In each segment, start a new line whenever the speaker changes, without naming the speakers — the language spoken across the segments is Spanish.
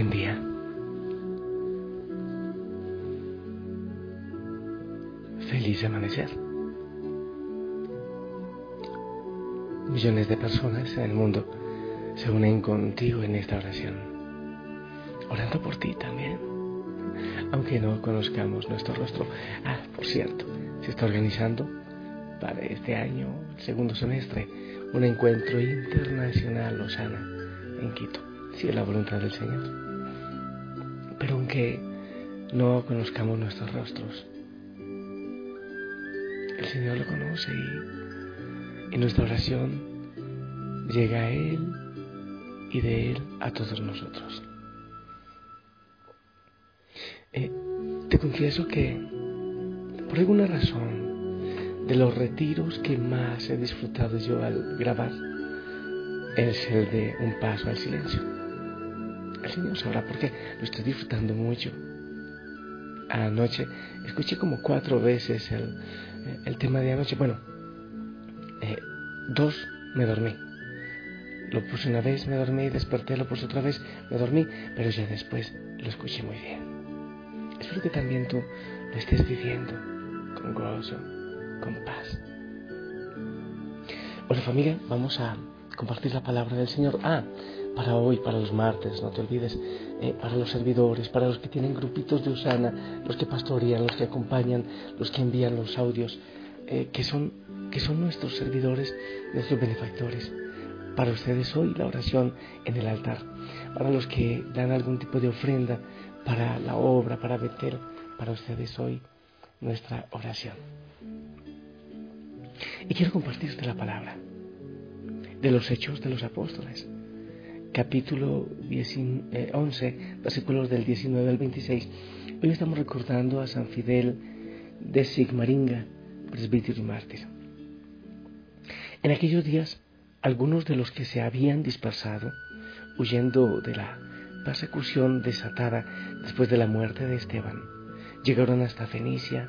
Buen día. Feliz amanecer. Millones de personas en el mundo se unen contigo en esta oración, orando por ti también, aunque no conozcamos nuestro rostro. Ah, por cierto, se está organizando para este año, el segundo semestre, un encuentro internacional Osana en Quito, si es la voluntad del Señor. Aunque no conozcamos nuestros rostros, el Señor lo conoce y en nuestra oración llega a Él y de Él a todos nosotros. Eh, te confieso que por alguna razón de los retiros que más he disfrutado yo al grabar es el de un paso al silencio. Señor sabrá por qué lo estoy disfrutando mucho. Anoche escuché como cuatro veces el, el tema de anoche. Bueno, eh, dos me dormí. Lo puse una vez, me dormí, desperté, lo puse otra vez, me dormí, pero ya después lo escuché muy bien. Espero que también tú lo estés viviendo con gozo, con paz. Bueno familia, vamos a compartir la palabra del Señor. Ah, para hoy, para los martes, no te olvides, eh, para los servidores, para los que tienen grupitos de Usana, los que pastorean, los que acompañan, los que envían los audios, eh, que, son, que son nuestros servidores, nuestros benefactores. Para ustedes hoy la oración en el altar, para los que dan algún tipo de ofrenda para la obra, para Betel, para ustedes hoy nuestra oración. Y quiero compartirte la palabra de los hechos de los apóstoles capítulo 11, versículos del 19 al 26. Hoy estamos recordando a San Fidel de Sigmaringa, presbítero y mártir. En aquellos días, algunos de los que se habían dispersado, huyendo de la persecución desatada después de la muerte de Esteban, llegaron hasta Fenicia,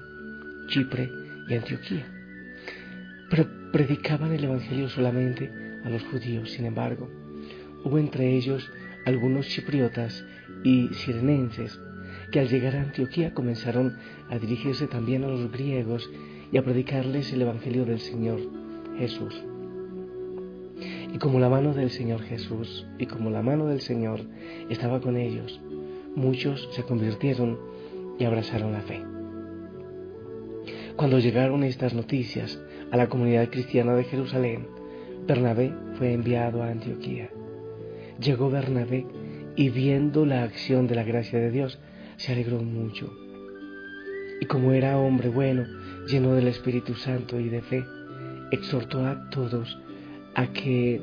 Chipre y Antioquía. Pero predicaban el Evangelio solamente a los judíos, sin embargo, Hubo entre ellos algunos chipriotas y sirenenses que al llegar a Antioquía comenzaron a dirigirse también a los griegos y a predicarles el Evangelio del Señor Jesús. Y como la mano del Señor Jesús y como la mano del Señor estaba con ellos, muchos se convirtieron y abrazaron la fe. Cuando llegaron estas noticias a la comunidad cristiana de Jerusalén, Bernabé fue enviado a Antioquía llegó Bernabé y viendo la acción de la gracia de Dios, se alegró mucho. Y como era hombre bueno, lleno del Espíritu Santo y de fe, exhortó a todos a que,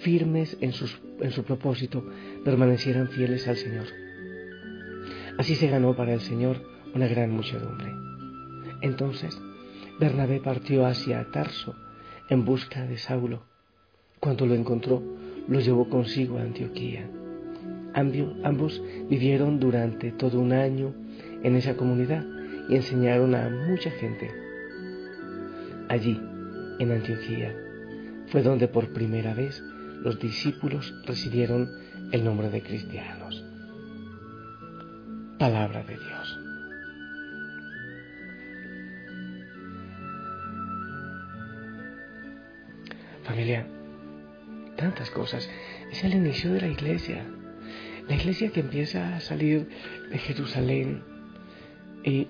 firmes en, en su propósito, permanecieran fieles al Señor. Así se ganó para el Señor una gran muchedumbre. Entonces, Bernabé partió hacia Tarso en busca de Saulo. Cuando lo encontró, lo llevó consigo a Antioquía. Ambos vivieron durante todo un año en esa comunidad y enseñaron a mucha gente. Allí, en Antioquía, fue donde por primera vez los discípulos recibieron el nombre de cristianos. Palabra de Dios. Familia, tantas cosas. Es el inicio de la iglesia. La iglesia que empieza a salir de Jerusalén. Y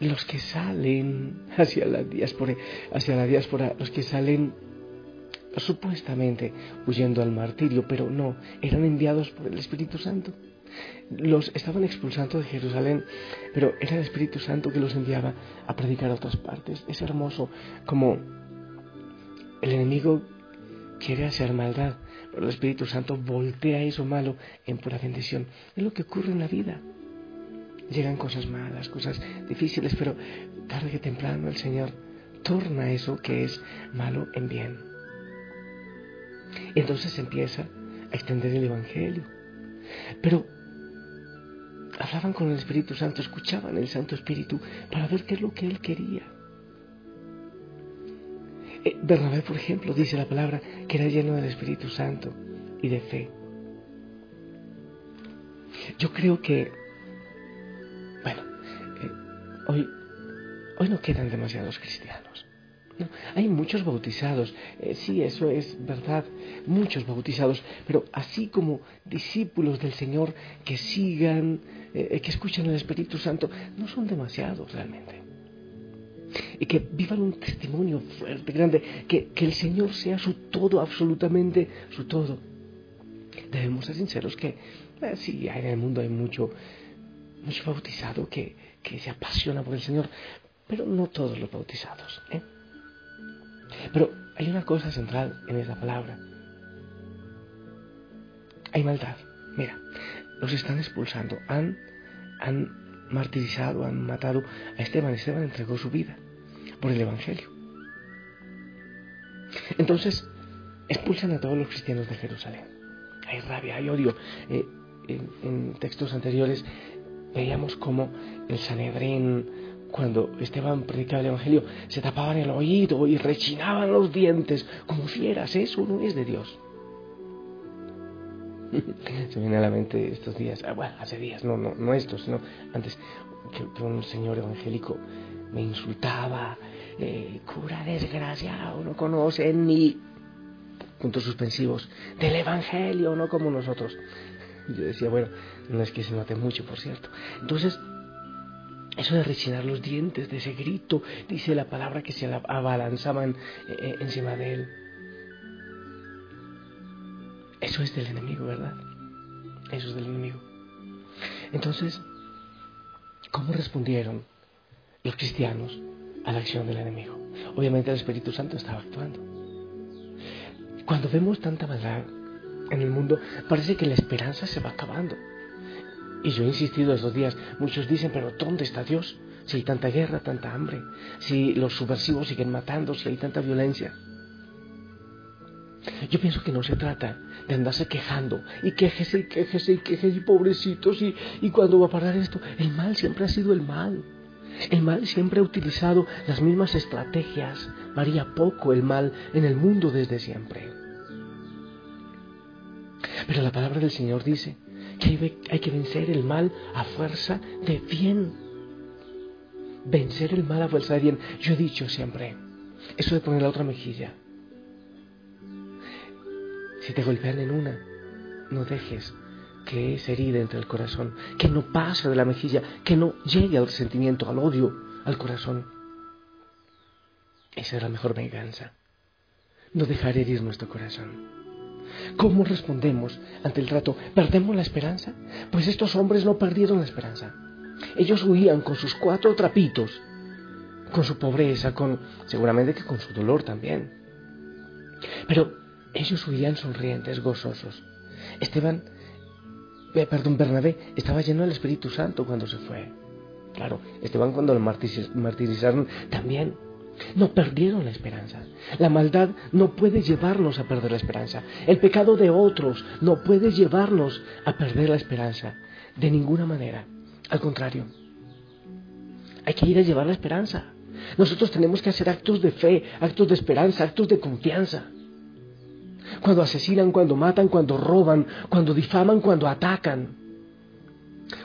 los que salen hacia la diáspora, hacia la diáspora, los que salen supuestamente huyendo al martirio, pero no, eran enviados por el Espíritu Santo. Los estaban expulsando de Jerusalén, pero era el Espíritu Santo que los enviaba a predicar a otras partes. Es hermoso como el enemigo quiere hacer maldad, pero el Espíritu Santo voltea eso malo en pura bendición. Es lo que ocurre en la vida. Llegan cosas malas, cosas difíciles, pero tarde que temprano el Señor torna eso que es malo en bien. Entonces empieza a extender el Evangelio. Pero hablaban con el Espíritu Santo, escuchaban el Santo Espíritu para ver qué es lo que Él quería. Eh, Bernabé, por ejemplo, dice la palabra que era lleno del Espíritu Santo y de fe. Yo creo que, bueno, eh, hoy, hoy no quedan demasiados cristianos. Hay muchos bautizados, eh, sí, eso es verdad, muchos bautizados, pero así como discípulos del Señor que sigan, que escuchan el Espíritu Santo, no son demasiados realmente. Y que vivan un testimonio fuerte, grande, que, que el Señor sea su todo, absolutamente su todo. Debemos ser sinceros que eh, sí, en el mundo hay mucho, mucho bautizado que, que se apasiona por el Señor, pero no todos los bautizados. ¿eh? Pero hay una cosa central en esa palabra. Hay maldad. Mira, los están expulsando. Han, han martirizado, han matado a Esteban. Esteban entregó su vida por el Evangelio. Entonces, expulsan a todos los cristianos de Jerusalén. Hay rabia, hay odio. Eh, en, textos anteriores veíamos cómo el Sanedrín cuando Esteban predicaba el Evangelio, se tapaban el oído y rechinaban los dientes como fieras. Eso no es de Dios. se viene a la mente estos días, ah, bueno, hace días, no, no, no estos, sino antes, que, un señor evangélico me insultaba, eh, cura desgraciado, no conoce ni puntos suspensivos del Evangelio, no como nosotros. Yo decía, bueno, no es que se note mucho, por cierto. Entonces, eso de rechinar los dientes, de ese grito, dice la palabra que se abalanzaban eh, eh, encima de él. Eso es del enemigo, ¿verdad? Eso es del enemigo. Entonces, ¿cómo respondieron los cristianos a la acción del enemigo? Obviamente el Espíritu Santo estaba actuando. Cuando vemos tanta maldad en el mundo, parece que la esperanza se va acabando. Y yo he insistido esos días, muchos dicen, pero ¿dónde está Dios? Si hay tanta guerra, tanta hambre, si los subversivos siguen matando, si hay tanta violencia. Yo pienso que no se trata de andarse quejando y quejese y quejese y quejese y pobrecitos y, y cuando va a parar esto. El mal siempre ha sido el mal. El mal siempre ha utilizado las mismas estrategias. Varía poco el mal en el mundo desde siempre. Pero la palabra del Señor dice que hay, que vencer el mal a fuerza de bien. Vencer el mal a fuerza de bien. Yo he dicho siempre, eso de poner la otra mejilla. Si te golpean en una, no dejes que esa herida entre el corazón, que no pase de la mejilla, que no llegue al resentimiento, al odio, al corazón. Esa es la mejor venganza. No dejar herir nuestro corazón. ¿Cómo respondemos ante el trato? ¿Perdemos la esperanza? Pues estos hombres no perdieron la esperanza. Ellos huían con sus cuatro trapitos, con su pobreza, con seguramente que con su dolor también. Pero ellos huían sonrientes, gozosos. Esteban, perdón, Bernabé estaba lleno del Espíritu Santo cuando se fue. Claro, Esteban cuando lo martirizaron también no perdieron la esperanza. La maldad no puede llevarnos a perder la esperanza. El pecado de otros no puede llevarnos a perder la esperanza. De ninguna manera. Al contrario. Hay que ir a llevar la esperanza. Nosotros tenemos que hacer actos de fe, actos de esperanza, actos de confianza. Cuando asesinan, cuando matan, cuando roban, cuando difaman, cuando atacan.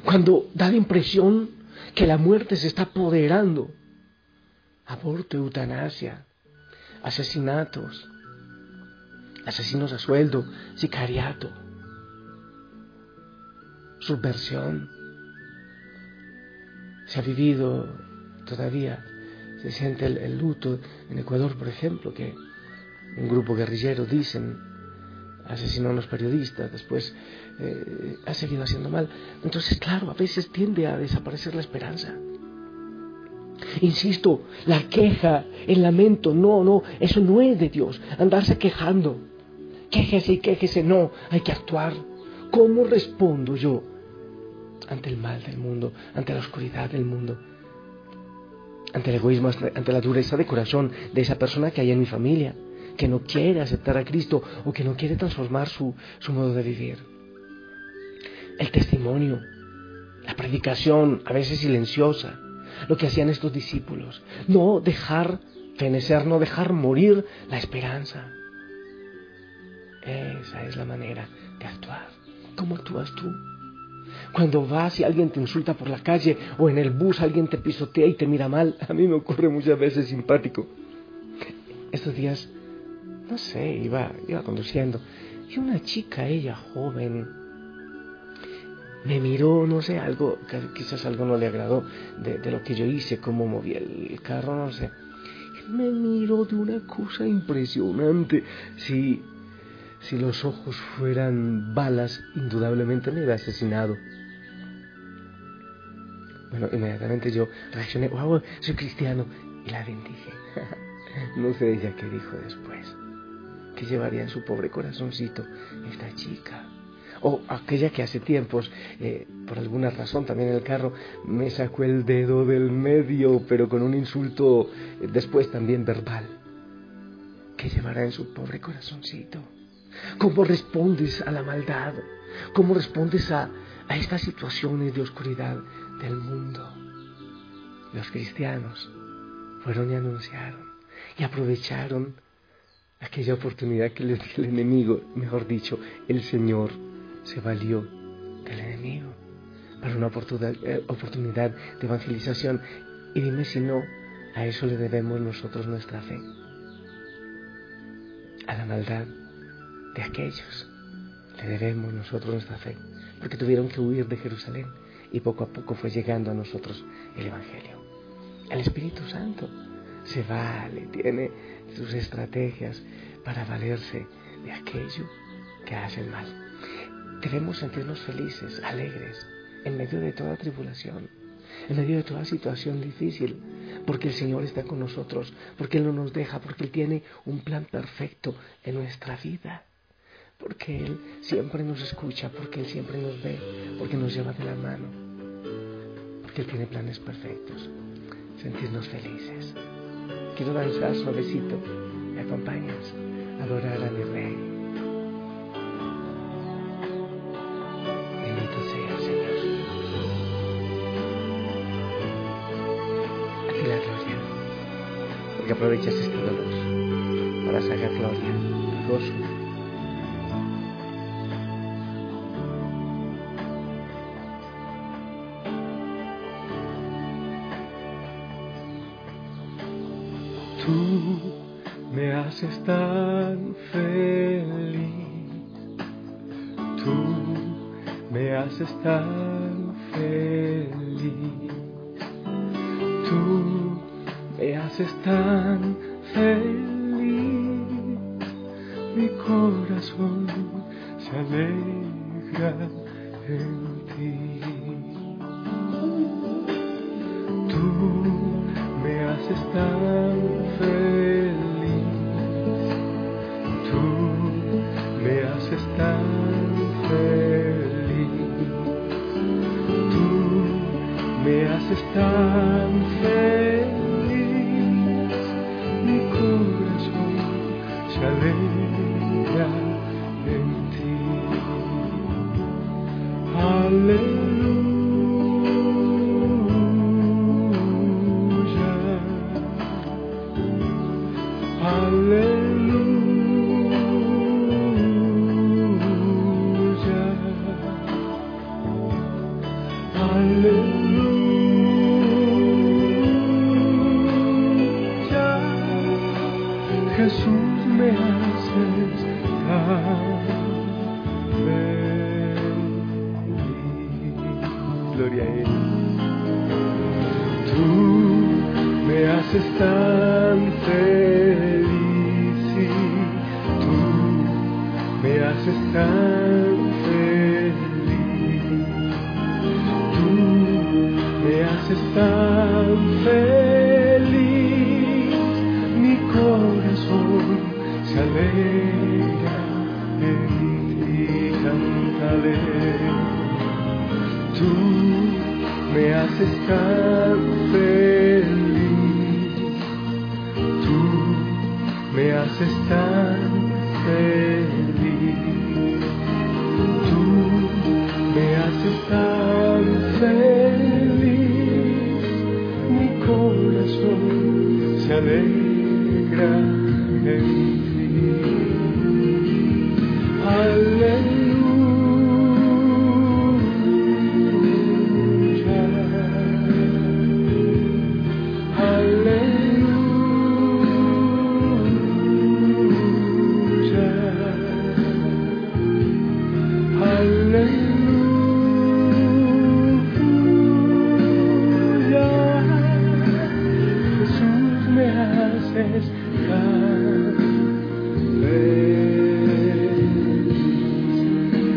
Cuando da la impresión que la muerte se está apoderando aborto, eutanasia, asesinatos, asesinos a sueldo, sicariato, subversión. Se ha vivido todavía, se siente el, luto en Ecuador, por ejemplo, que un grupo guerrillero dicen asesinó a los periodistas, después eh, ha seguido haciendo mal. Entonces, claro, a veces tiende a desaparecer la esperanza. Insisto, la queja, el lamento, no, no, eso no es de Dios. Andarse quejando. Quéjese y quéjese, no, hay que actuar. ¿Cómo respondo yo ante el mal del mundo, ante la oscuridad del mundo? Ante el egoísmo, ante la dureza de corazón de esa persona que hay en mi familia, que no quiere aceptar a Cristo o que no quiere transformar su, su modo de vivir. El testimonio, la predicación, a veces silenciosa, lo que hacían estos discípulos. No dejar fenecer, no dejar morir la esperanza. Esa es la manera de actuar. ¿Cómo actúas tú? Cuando vas y alguien te insulta por la calle o en el bus alguien te pisotea y te mira mal, a mí me ocurre muchas veces simpático. Estos días, no sé, iba, iba conduciendo y una chica, ella joven, me miró, no sé, algo, quizás algo no le agradó de, lo que yo hice, cómo moví el carro, no sé. Me miró de una cosa impresionante. Si, si los ojos fueran balas, indudablemente me hubiera asesinado. Bueno, inmediatamente yo reaccioné, wow, soy cristiano, y la bendije. no sé ella qué dijo después. ¿Qué llevaría en su pobre corazoncito esta chica? o aquella que hace tiempos, eh, por alguna razón también en el carro, me sacó el dedo del medio, pero con un insulto eh, después también verbal. ¿Qué llevará en su pobre corazoncito? ¿Cómo respondes a la maldad? ¿Cómo respondes a, a estas situaciones de oscuridad del mundo? Los cristianos fueron y anunciaron y aprovecharon aquella oportunidad que el enemigo, mejor dicho, el Señor se valió del enemigo para una eh, oportunidad de evangelización. Y dime si no, a eso le debemos nosotros nuestra fe. A la maldad de aquellos le debemos nosotros nuestra fe. Porque tuvieron que huir de Jerusalén y poco a poco fue llegando a nosotros el Evangelio. El Espíritu Santo se vale, tiene sus estrategias para valerse de aquello que hace el mal. Debemos sentirnos felices, alegres, en medio de toda tribulación, en medio de toda situación difícil, porque el Señor está con nosotros, porque Él no nos deja, porque Él tiene un plan perfecto en nuestra vida, porque Él siempre nos escucha, porque Él siempre nos ve, porque nos lleva de la mano, porque Él tiene planes perfectos. Sentirnos felices. Quiero danzar suavecito. ¿Me acompañas? Adorar a mi Rey. que aprovechas este dolor para sacar gloria y gozo. Haces tan feliz, tú me haces tan feliz, tú me haces tan feliz, mi corazón se alegra en ti. Tú me haces tan feliz, Jesús haces
tan feliz. Tú me haces tan feliz. Mi corazón se alegra en ti, cantaré. Tú me haces tan feliz. Tú me haces tan se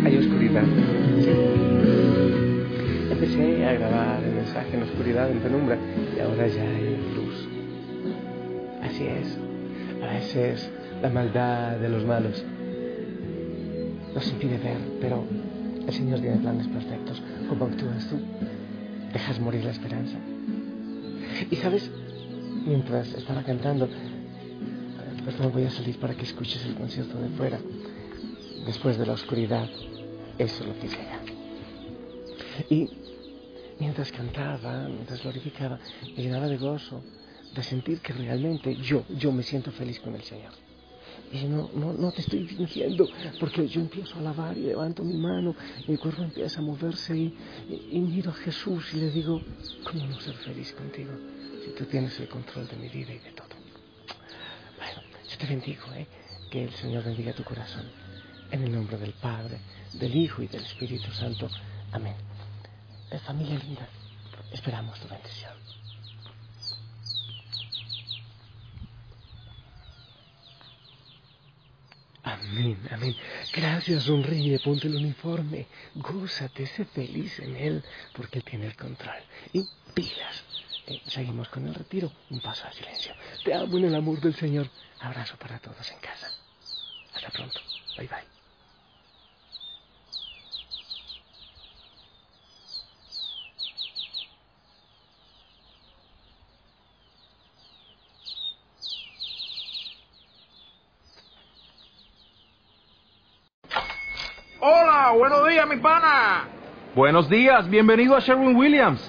Hay oscuridad. Empecé a grabar el mensaje en oscuridad, en penumbra, y ahora ya hay luz. Así es. A veces la maldad de los malos nos impide ver, pero el Señor tiene planes perfectos. ¿Cómo actúas tú? Dejas morir la esperanza. Y sabes, mientras estaba cantando, no voy a salir para que escuches el concierto de fuera. Después de la oscuridad, eso es lo que llega. Y mientras cantaba, mientras glorificaba, me llenaba de gozo, de sentir que realmente yo, yo me siento feliz con el Señor. Y no, no, no te estoy fingiendo, porque yo empiezo a alabar y levanto mi mano, mi cuerpo empieza a moverse y miro a Jesús y le digo, ¿cómo no ser feliz contigo si tú tienes el control de mi vida y de todo? Bueno, yo te bendigo, ¿eh? que el Señor bendiga tu corazón. En el nombre del Padre, del Hijo y del Espíritu Santo. Amén. Eh, familia linda, esperamos tu bendición. Amén, amén. Gracias, sonríe, ponte el uniforme, gózate, sé feliz en Él, porque Él tiene el control. Y pilas. Eh, seguimos con el retiro, un paso al silencio. Te amo en el amor del Señor. Abrazo para todos en casa. Hasta pronto. Bye bye.
Hola, buenos días, mi pana.
Buenos días, bienvenido a Sherwin Williams.